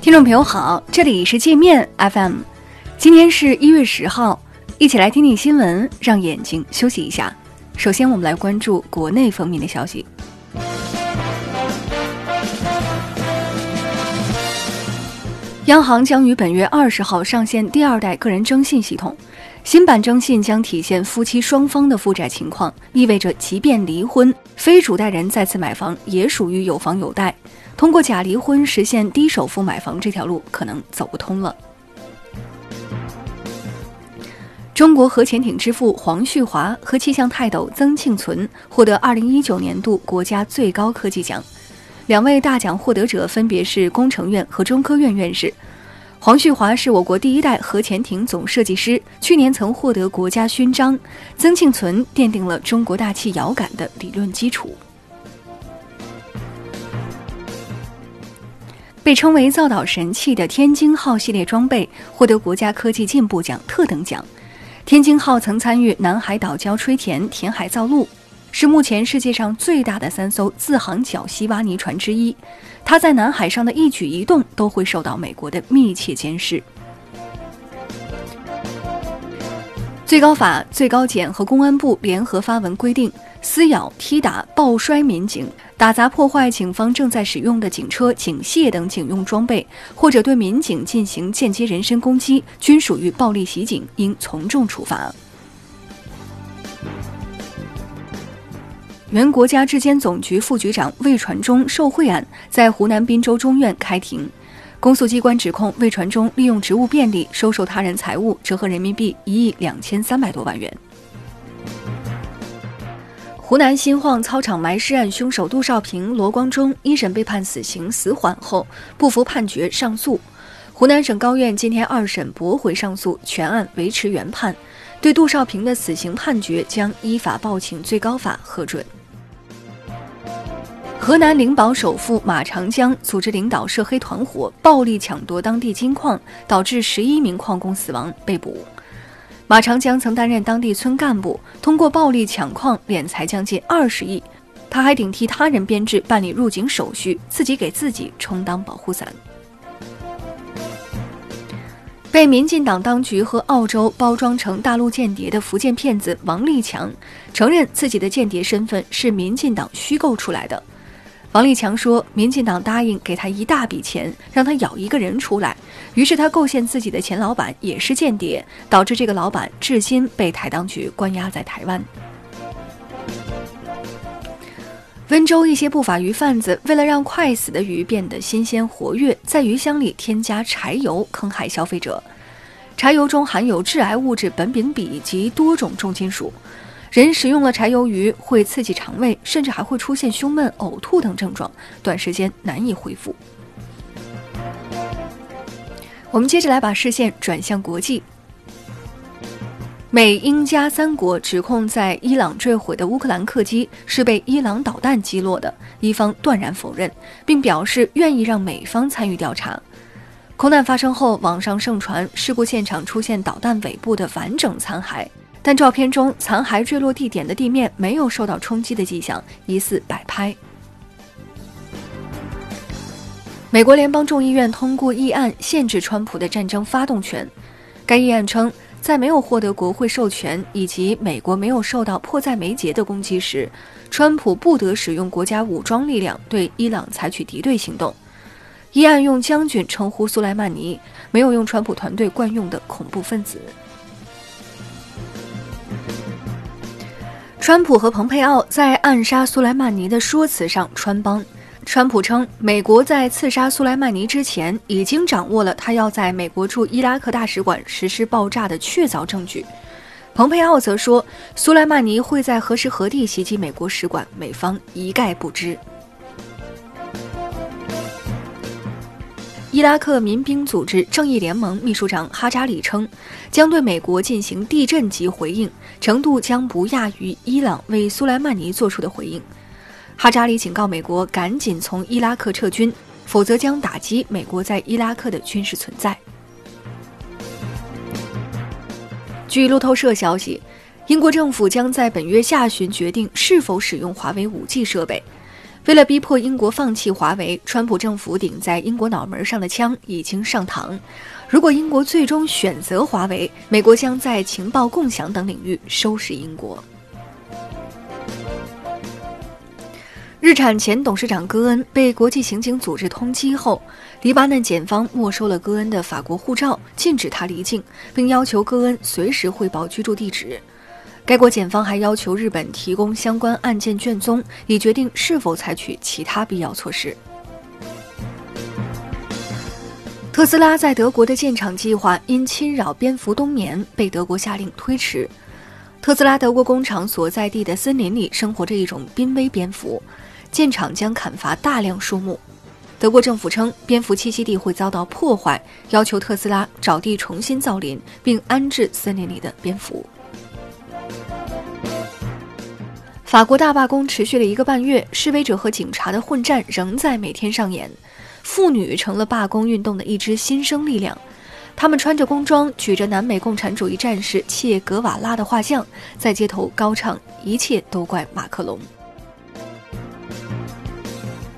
听众朋友好，这里是界面 FM，今天是一月十号，一起来听听新闻，让眼睛休息一下。首先，我们来关注国内方面的消息。央行将于本月二十号上线第二代个人征信系统。新版征信将体现夫妻双方的负债情况，意味着即便离婚，非主贷人再次买房也属于有房有贷。通过假离婚实现低首付买房这条路可能走不通了。中国核潜艇之父黄旭华和气象泰斗曾庆存获得二零一九年度国家最高科技奖。两位大奖获得者分别是工程院和中科院院士。黄旭华是我国第一代核潜艇总设计师，去年曾获得国家勋章。曾庆存奠定了中国大气遥感的理论基础。被称为“造岛神器”的天津号系列装备获得国家科技进步奖特等奖。天津号曾参与南海岛礁吹填填海造陆。是目前世界上最大的三艘自航绞吸挖泥船之一，它在南海上的一举一动都会受到美国的密切监视。最高法、最高检和公安部联合发文规定，撕咬、踢打、抱摔民警、打砸破坏警方正在使用的警车、警械等警用装备，或者对民警进行间接人身攻击，均属于暴力袭警，应从重处罚。原国家质监总局副局长魏传忠受贿案在湖南滨州中院开庭，公诉机关指控魏传忠利用职务便利收受他人财物，折合人民币一亿两千三百多万元。湖南新晃操场埋尸案凶手杜少平、罗光忠一审被判死刑死缓后，不服判决上诉，湖南省高院今天二审驳回上诉，全案维持原判，对杜少平的死刑判决将依法报请最高法核准。河南灵宝首富马长江组织领导涉黑团伙，暴力抢夺当地金矿，导致十一名矿工死亡被捕。马长江曾担任当地村干部，通过暴力抢矿敛财将近二十亿。他还顶替他人编制办理入境手续，自己给自己充当保护伞。被民进党当局和澳洲包装成大陆间谍的福建骗子王立强，承认自己的间谍身份是民进党虚构出来的。王立强说：“民进党答应给他一大笔钱，让他咬一个人出来。于是他构陷自己的前老板也是间谍，导致这个老板至今被台当局关押在台湾。”温州一些不法鱼贩子为了让快死的鱼变得新鲜活跃，在鱼箱里添加柴油，坑害消费者。柴油中含有致癌物质苯丙芘及多种重金属。人食用了柴油鱼会刺激肠胃，甚至还会出现胸闷、呕吐等症状，短时间难以恢复。我们接着来把视线转向国际。美英加三国指控在伊朗坠毁的乌克兰客机是被伊朗导弹击落的，伊方断然否认，并表示愿意让美方参与调查。空难发生后，网上盛传事故现场出现导弹尾部的完整残骸。但照片中残骸坠落地点的地面没有受到冲击的迹象，疑似摆拍。美国联邦众议院通过议案，限制川普的战争发动权。该议案称，在没有获得国会授权以及美国没有受到迫在眉睫的攻击时，川普不得使用国家武装力量对伊朗采取敌对行动。议案用将军称呼苏莱曼尼，没有用川普团队惯用的恐怖分子。川普和蓬佩奥在暗杀苏莱曼尼的说辞上穿帮。川普称，美国在刺杀苏莱曼尼之前已经掌握了他要在美国驻伊拉克大使馆实施爆炸的确凿证据。蓬佩奥则说，苏莱曼尼会在何时何地袭击美国使馆，美方一概不知。伊拉克民兵组织正义联盟秘书长哈扎里称，将对美国进行地震级回应，程度将不亚于伊朗为苏莱曼尼做出的回应。哈扎里警告美国赶紧从伊拉克撤军，否则将打击美国在伊拉克的军事存在。据路透社消息，英国政府将在本月下旬决定是否使用华为 5G 设备。为了逼迫英国放弃华为，川普政府顶在英国脑门上的枪已经上膛。如果英国最终选择华为，美国将在情报共享等领域收拾英国。日产前董事长戈恩被国际刑警组织通缉后，黎巴嫩检方没收了戈恩的法国护照，禁止他离境，并要求戈恩随时汇报居住地址。该国检方还要求日本提供相关案件卷宗，以决定是否采取其他必要措施。特斯拉在德国的建厂计划因侵扰蝙蝠冬眠被德国下令推迟。特斯拉德国工厂所在地的森林里生活着一种濒危蝙蝠，建厂将砍伐大量树木。德国政府称，蝙蝠栖息地会遭到破坏，要求特斯拉找地重新造林，并安置森林里的蝙蝠。法国大罢工持续了一个半月，示威者和警察的混战仍在每天上演。妇女成了罢工运动的一支新生力量，她们穿着工装，举着南美共产主义战士切格瓦拉的画像，在街头高唱“一切都怪马克龙”。